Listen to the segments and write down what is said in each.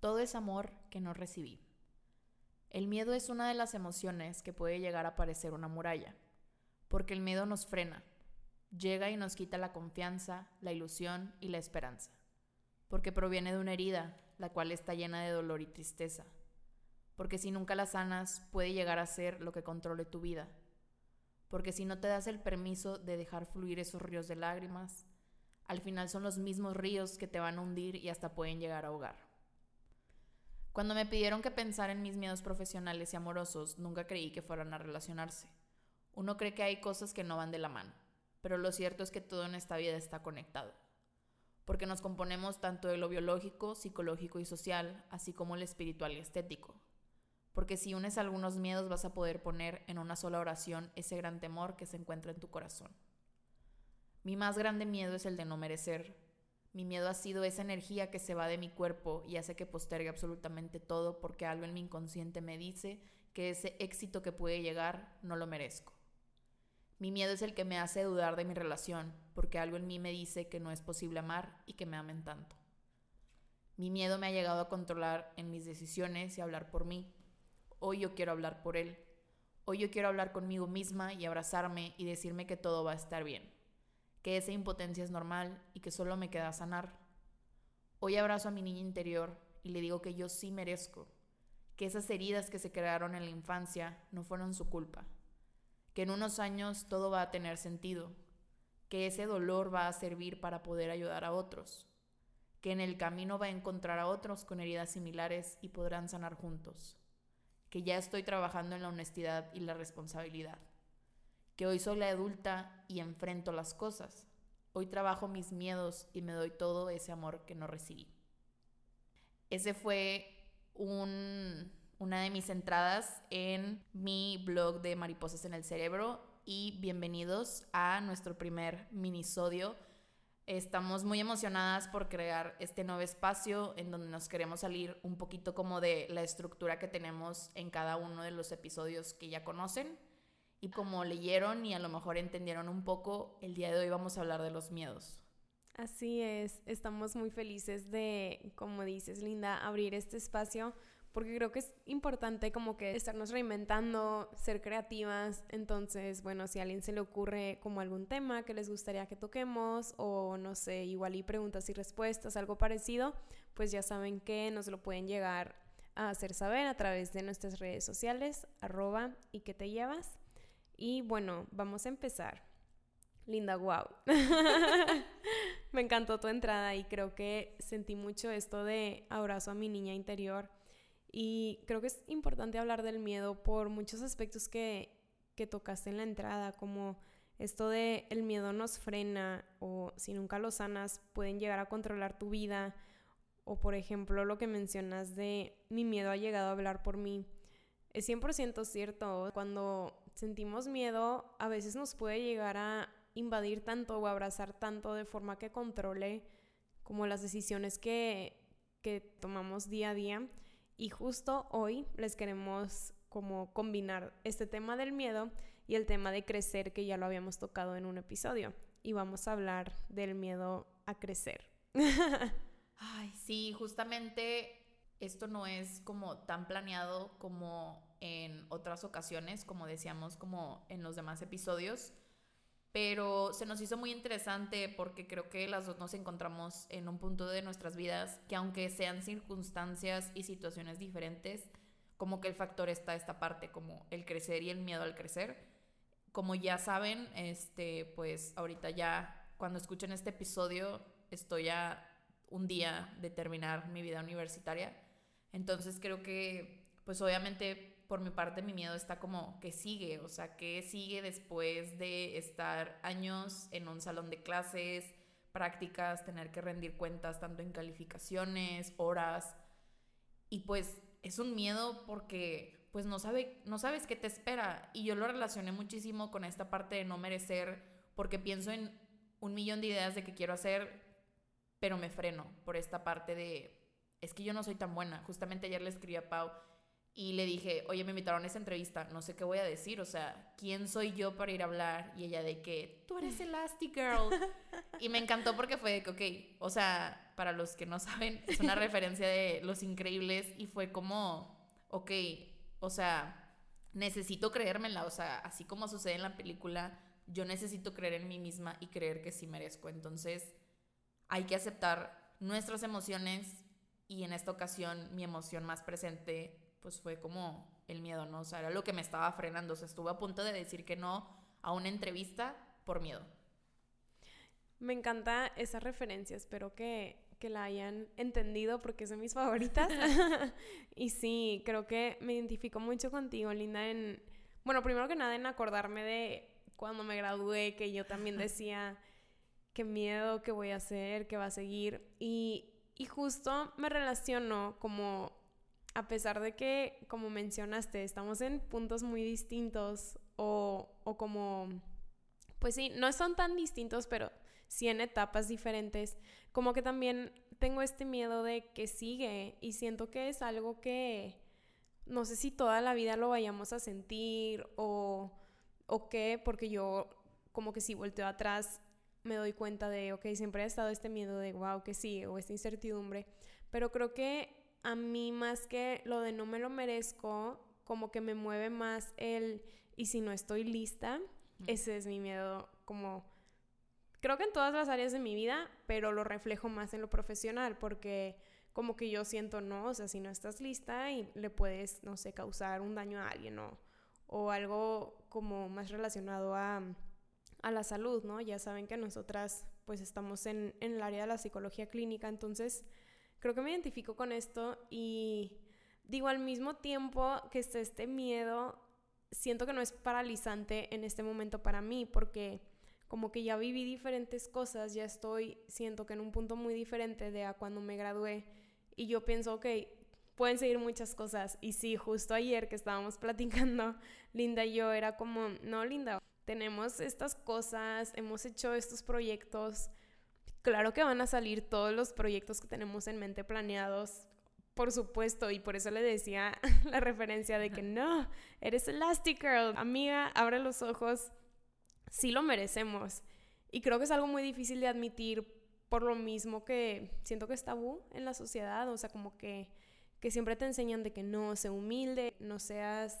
Todo es amor que no recibí. El miedo es una de las emociones que puede llegar a parecer una muralla, porque el miedo nos frena, llega y nos quita la confianza, la ilusión y la esperanza, porque proviene de una herida, la cual está llena de dolor y tristeza, porque si nunca la sanas puede llegar a ser lo que controle tu vida, porque si no te das el permiso de dejar fluir esos ríos de lágrimas, al final son los mismos ríos que te van a hundir y hasta pueden llegar a ahogar. Cuando me pidieron que pensara en mis miedos profesionales y amorosos, nunca creí que fueran a relacionarse. Uno cree que hay cosas que no van de la mano, pero lo cierto es que todo en esta vida está conectado, porque nos componemos tanto de lo biológico, psicológico y social, así como lo espiritual y estético. Porque si unes algunos miedos vas a poder poner en una sola oración ese gran temor que se encuentra en tu corazón. Mi más grande miedo es el de no merecer, mi miedo ha sido esa energía que se va de mi cuerpo y hace que postergue absolutamente todo porque algo en mi inconsciente me dice que ese éxito que puede llegar no lo merezco. Mi miedo es el que me hace dudar de mi relación porque algo en mí me dice que no es posible amar y que me amen tanto. Mi miedo me ha llegado a controlar en mis decisiones y hablar por mí. Hoy yo quiero hablar por él. Hoy yo quiero hablar conmigo misma y abrazarme y decirme que todo va a estar bien que esa impotencia es normal y que solo me queda sanar. Hoy abrazo a mi niña interior y le digo que yo sí merezco, que esas heridas que se crearon en la infancia no fueron su culpa, que en unos años todo va a tener sentido, que ese dolor va a servir para poder ayudar a otros, que en el camino va a encontrar a otros con heridas similares y podrán sanar juntos, que ya estoy trabajando en la honestidad y la responsabilidad que hoy soy la adulta y enfrento las cosas. Hoy trabajo mis miedos y me doy todo ese amor que no recibí. Ese fue una de mis entradas en mi blog de Mariposas en el Cerebro y bienvenidos a nuestro primer minisodio. Estamos muy emocionadas por crear este nuevo espacio en donde nos queremos salir un poquito como de la estructura que tenemos en cada uno de los episodios que ya conocen y como leyeron y a lo mejor entendieron un poco, el día de hoy vamos a hablar de los miedos. Así es, estamos muy felices de, como dices Linda, abrir este espacio porque creo que es importante como que estarnos reinventando, ser creativas. Entonces, bueno, si a alguien se le ocurre como algún tema que les gustaría que toquemos o no sé, igual y preguntas y respuestas, algo parecido, pues ya saben que nos lo pueden llegar a hacer saber a través de nuestras redes sociales, arroba y que te llevas. Y bueno, vamos a empezar. Linda, wow. Me encantó tu entrada y creo que sentí mucho esto de abrazo a mi niña interior. Y creo que es importante hablar del miedo por muchos aspectos que, que tocaste en la entrada, como esto de el miedo nos frena o si nunca lo sanas pueden llegar a controlar tu vida. O por ejemplo lo que mencionas de mi miedo ha llegado a hablar por mí. Es 100% cierto. Cuando sentimos miedo, a veces nos puede llegar a invadir tanto o abrazar tanto de forma que controle como las decisiones que, que tomamos día a día. Y justo hoy les queremos como combinar este tema del miedo y el tema de crecer que ya lo habíamos tocado en un episodio. Y vamos a hablar del miedo a crecer. Ay, sí, justamente esto no es como tan planeado como en otras ocasiones, como decíamos, como en los demás episodios. Pero se nos hizo muy interesante porque creo que las dos nos encontramos en un punto de nuestras vidas que aunque sean circunstancias y situaciones diferentes, como que el factor está esta parte, como el crecer y el miedo al crecer. Como ya saben, este, pues ahorita ya cuando escuchen este episodio estoy a un día de terminar mi vida universitaria. Entonces creo que, pues obviamente por mi parte mi miedo está como que sigue, o sea, que sigue después de estar años en un salón de clases, prácticas, tener que rendir cuentas tanto en calificaciones, horas. Y pues es un miedo porque pues no, sabe, no sabes qué te espera. Y yo lo relacioné muchísimo con esta parte de no merecer porque pienso en un millón de ideas de que quiero hacer, pero me freno por esta parte de, es que yo no soy tan buena. Justamente ayer le escribí a Pau y le dije, oye, me invitaron a esa entrevista, no sé qué voy a decir, o sea, ¿quién soy yo para ir a hablar? Y ella de que, tú eres Elastigirl. y me encantó porque fue de que, ok, o sea, para los que no saben, es una referencia de Los Increíbles y fue como, ok, o sea, necesito creérmela, o sea, así como sucede en la película, yo necesito creer en mí misma y creer que sí merezco. Entonces, hay que aceptar nuestras emociones y en esta ocasión mi emoción más presente pues fue como el miedo, ¿no? O sea, era lo que me estaba frenando. O sea, estuve a punto de decir que no a una entrevista por miedo. Me encanta esa referencia, espero que, que la hayan entendido porque son mis favoritas. y sí, creo que me identifico mucho contigo, Linda, en, bueno, primero que nada en acordarme de cuando me gradué, que yo también decía, qué miedo, qué voy a hacer, qué va a seguir. Y, y justo me relaciono como a pesar de que, como mencionaste, estamos en puntos muy distintos o, o como, pues sí, no son tan distintos, pero sí en etapas diferentes, como que también tengo este miedo de que sigue y siento que es algo que no sé si toda la vida lo vayamos a sentir o, o qué, porque yo como que si volteo atrás me doy cuenta de, ok, siempre ha estado este miedo de, wow, que sí, o esta incertidumbre, pero creo que a mí más que lo de no me lo merezco, como que me mueve más el y si no estoy lista, ese es mi miedo como creo que en todas las áreas de mi vida, pero lo reflejo más en lo profesional porque como que yo siento no, o sea, si no estás lista y le puedes, no sé, causar un daño a alguien o, o algo como más relacionado a, a la salud, ¿no? Ya saben que nosotras pues estamos en, en el área de la psicología clínica, entonces creo que me identifico con esto y digo al mismo tiempo que está este miedo, siento que no es paralizante en este momento para mí porque como que ya viví diferentes cosas, ya estoy, siento que en un punto muy diferente de a cuando me gradué y yo pienso, ok, pueden seguir muchas cosas. Y sí, justo ayer que estábamos platicando, Linda y yo era como, no, Linda, tenemos estas cosas, hemos hecho estos proyectos, Claro que van a salir todos los proyectos que tenemos en mente planeados, por supuesto, y por eso le decía la referencia de que no, eres Elastic Girl, amiga, abre los ojos, sí lo merecemos. Y creo que es algo muy difícil de admitir por lo mismo que siento que es tabú en la sociedad, o sea, como que, que siempre te enseñan de que no, sé humilde, no seas,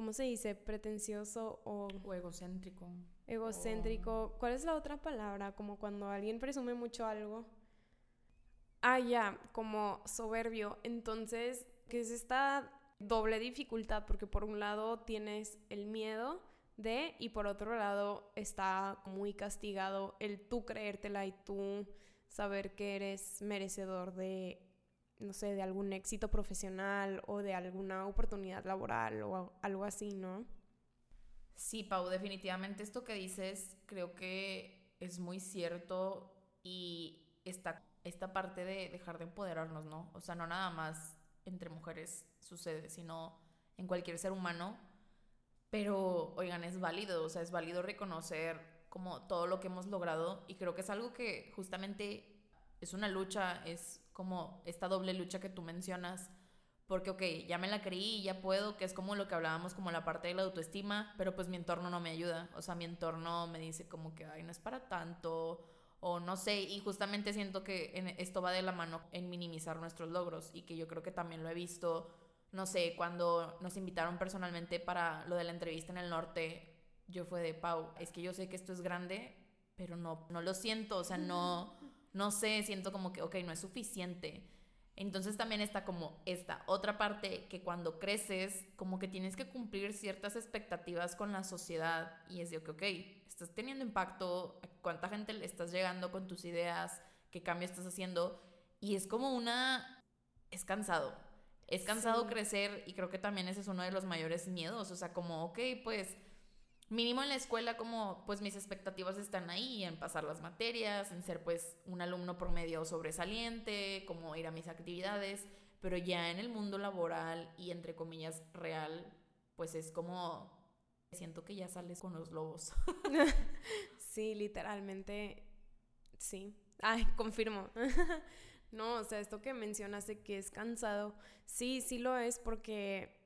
¿cómo se dice? Pretencioso o... O egocéntrico egocéntrico. ¿Cuál es la otra palabra? Como cuando alguien presume mucho algo. Ah, ya, como soberbio. Entonces, que es esta doble dificultad, porque por un lado tienes el miedo de, y por otro lado está muy castigado el tú creértela y tú saber que eres merecedor de, no sé, de algún éxito profesional o de alguna oportunidad laboral o algo así, ¿no? Sí, Pau, definitivamente esto que dices creo que es muy cierto y esta, esta parte de dejar de empoderarnos, ¿no? O sea, no nada más entre mujeres sucede, sino en cualquier ser humano. Pero, oigan, es válido, o sea, es válido reconocer como todo lo que hemos logrado y creo que es algo que justamente es una lucha, es como esta doble lucha que tú mencionas porque, ok, ya me la creí, ya puedo, que es como lo que hablábamos, como la parte de la autoestima, pero pues mi entorno no me ayuda, o sea, mi entorno me dice como que, ay, no es para tanto, o no sé, y justamente siento que esto va de la mano en minimizar nuestros logros, y que yo creo que también lo he visto, no sé, cuando nos invitaron personalmente para lo de la entrevista en el norte, yo fue de, Pau, es que yo sé que esto es grande, pero no, no lo siento, o sea, no, no sé, siento como que, ok, no es suficiente. Entonces también está como esta otra parte que cuando creces, como que tienes que cumplir ciertas expectativas con la sociedad y es de que, ok, estás teniendo impacto, cuánta gente le estás llegando con tus ideas, qué cambio estás haciendo y es como una, es cansado. Es cansado crecer y creo que también ese es uno de los mayores miedos, o sea, como, ok, pues mínimo en la escuela como pues mis expectativas están ahí en pasar las materias, en ser pues un alumno promedio sobresaliente, como ir a mis actividades, pero ya en el mundo laboral y entre comillas real, pues es como siento que ya sales con los lobos. sí, literalmente sí. Ay, confirmo. no, o sea, esto que mencionaste que es cansado, sí, sí lo es porque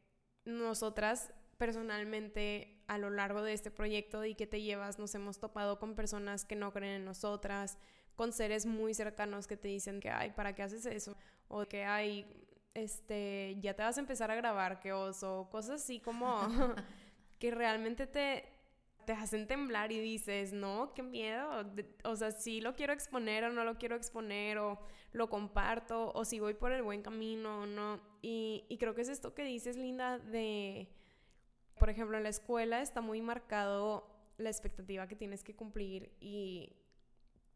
nosotras personalmente a lo largo de este proyecto y que te llevas nos hemos topado con personas que no creen en nosotras, con seres muy cercanos que te dicen que, ay, ¿para qué haces eso? O que, ay, este, ya te vas a empezar a grabar, qué oso, cosas así como que realmente te, te hacen temblar y dices, no, qué miedo, o sea, si lo quiero exponer o no lo quiero exponer, o lo comparto, o si voy por el buen camino o no. Y, y creo que es esto que dices, Linda, de, por ejemplo, en la escuela está muy marcado la expectativa que tienes que cumplir y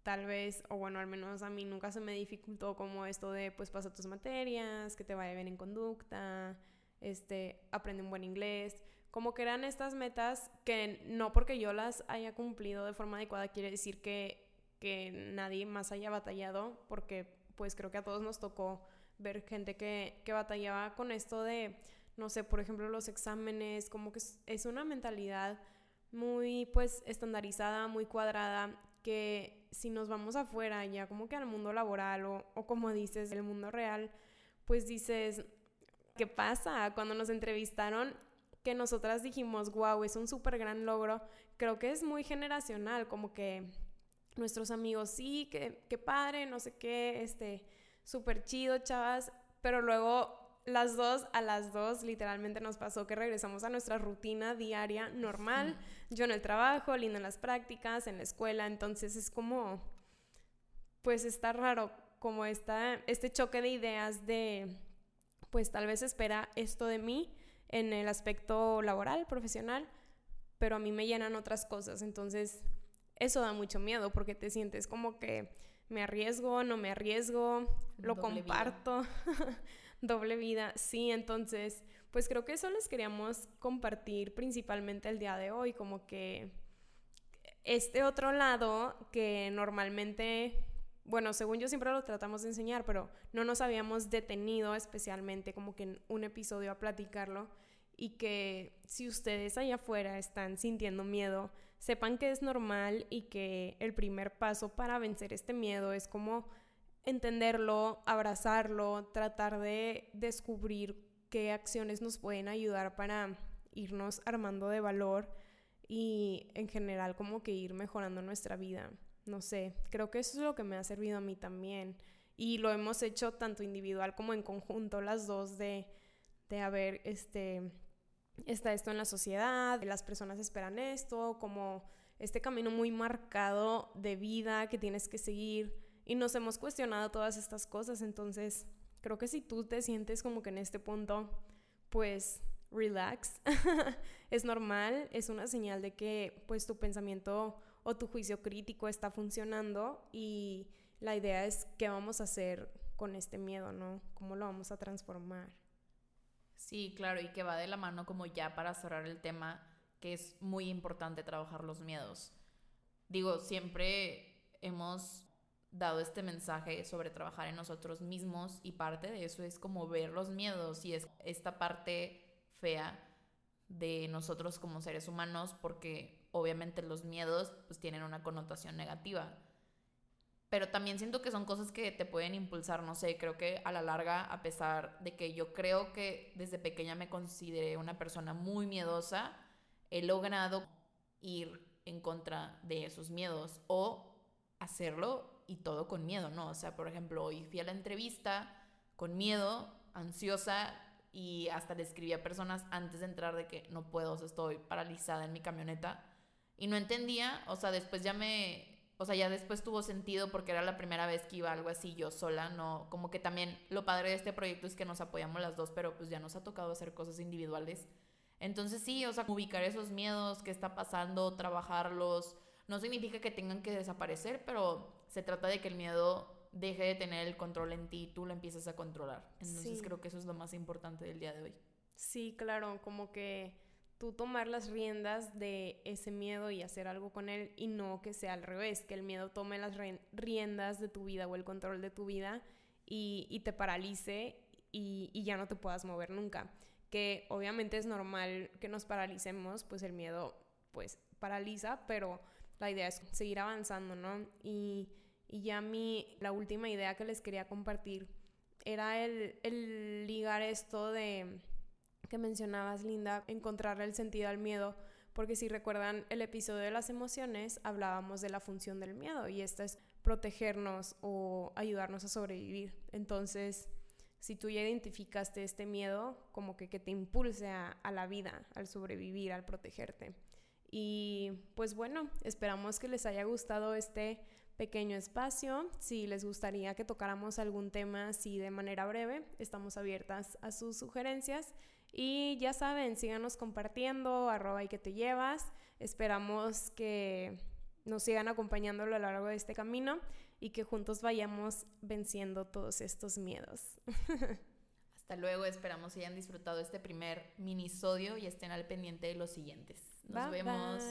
tal vez, o bueno, al menos a mí nunca se me dificultó como esto de pues pasa tus materias, que te vaya bien en conducta, este, aprende un buen inglés, como que eran estas metas que no porque yo las haya cumplido de forma adecuada quiere decir que, que nadie más haya batallado, porque pues creo que a todos nos tocó ver gente que, que batallaba con esto de, no sé, por ejemplo, los exámenes, como que es, una mentalidad muy pues estandarizada, muy cuadrada, que si nos vamos afuera ya como que al mundo laboral o, o como dices, el mundo real, pues dices, ¿qué pasa? Cuando nos entrevistaron, que nosotras dijimos, wow, es un súper gran logro, creo que es muy generacional, como que nuestros amigos, sí, que padre, no sé qué, este, súper chido, chavas, pero luego las dos, a las dos, literalmente nos pasó que regresamos a nuestra rutina diaria normal. Yo en el trabajo, Linda en las prácticas, en la escuela. Entonces es como, pues está raro, como está este choque de ideas de, pues tal vez espera esto de mí en el aspecto laboral, profesional, pero a mí me llenan otras cosas. Entonces eso da mucho miedo porque te sientes como que me arriesgo, no me arriesgo, lo comparto. doble vida, sí, entonces, pues creo que eso les queríamos compartir principalmente el día de hoy, como que este otro lado que normalmente, bueno, según yo siempre lo tratamos de enseñar, pero no nos habíamos detenido especialmente como que en un episodio a platicarlo y que si ustedes allá afuera están sintiendo miedo, sepan que es normal y que el primer paso para vencer este miedo es como entenderlo, abrazarlo, tratar de descubrir qué acciones nos pueden ayudar para irnos armando de valor y en general como que ir mejorando nuestra vida. No sé, creo que eso es lo que me ha servido a mí también. Y lo hemos hecho tanto individual como en conjunto, las dos, de, de haber, este, está esto en la sociedad, las personas esperan esto, como este camino muy marcado de vida que tienes que seguir y nos hemos cuestionado todas estas cosas, entonces creo que si tú te sientes como que en este punto, pues relax, es normal, es una señal de que pues tu pensamiento o tu juicio crítico está funcionando y la idea es qué vamos a hacer con este miedo, ¿no? ¿Cómo lo vamos a transformar? Sí, claro, y que va de la mano como ya para cerrar el tema, que es muy importante trabajar los miedos. Digo, siempre hemos dado este mensaje sobre trabajar en nosotros mismos y parte de eso es como ver los miedos y es esta parte fea de nosotros como seres humanos porque obviamente los miedos pues tienen una connotación negativa. Pero también siento que son cosas que te pueden impulsar, no sé, creo que a la larga, a pesar de que yo creo que desde pequeña me consideré una persona muy miedosa, he logrado ir en contra de esos miedos o hacerlo y todo con miedo, ¿no? O sea, por ejemplo, hoy fui a la entrevista con miedo, ansiosa y hasta le escribí a personas antes de entrar de que no puedo, o sea, estoy paralizada en mi camioneta y no entendía, o sea, después ya me, o sea, ya después tuvo sentido porque era la primera vez que iba algo así yo sola, no, como que también lo padre de este proyecto es que nos apoyamos las dos, pero pues ya nos ha tocado hacer cosas individuales. Entonces sí, o sea, ubicar esos miedos, qué está pasando, trabajarlos, no significa que tengan que desaparecer, pero se trata de que el miedo deje de tener el control en ti y tú lo empieces a controlar. Entonces creo que eso es lo más importante del día de hoy. Sí, claro, como que tú tomar las riendas de ese miedo y hacer algo con él y no que sea al revés, que el miedo tome las riendas de tu vida o el control de tu vida y, te paralice y, y, ya no te puedas mover nunca. Que obviamente es normal que nos paralicemos, pues el miedo pues paraliza, pero la idea es seguir avanzando, ¿no? Y, y ya mi, la última idea que les quería compartir era el, el ligar esto de que mencionabas, Linda, encontrarle el sentido al miedo, porque si recuerdan el episodio de las emociones, hablábamos de la función del miedo y esta es protegernos o ayudarnos a sobrevivir. Entonces, si tú ya identificaste este miedo, como que, que te impulse a, a la vida, al sobrevivir, al protegerte. Y pues bueno, esperamos que les haya gustado este pequeño espacio. Si les gustaría que tocáramos algún tema así de manera breve, estamos abiertas a sus sugerencias. Y ya saben, síganos compartiendo, arroba y que te llevas. Esperamos que nos sigan acompañando a lo largo de este camino y que juntos vayamos venciendo todos estos miedos. Hasta luego, esperamos que hayan disfrutado este primer minisodio y estén al pendiente de los siguientes. Nos vemos.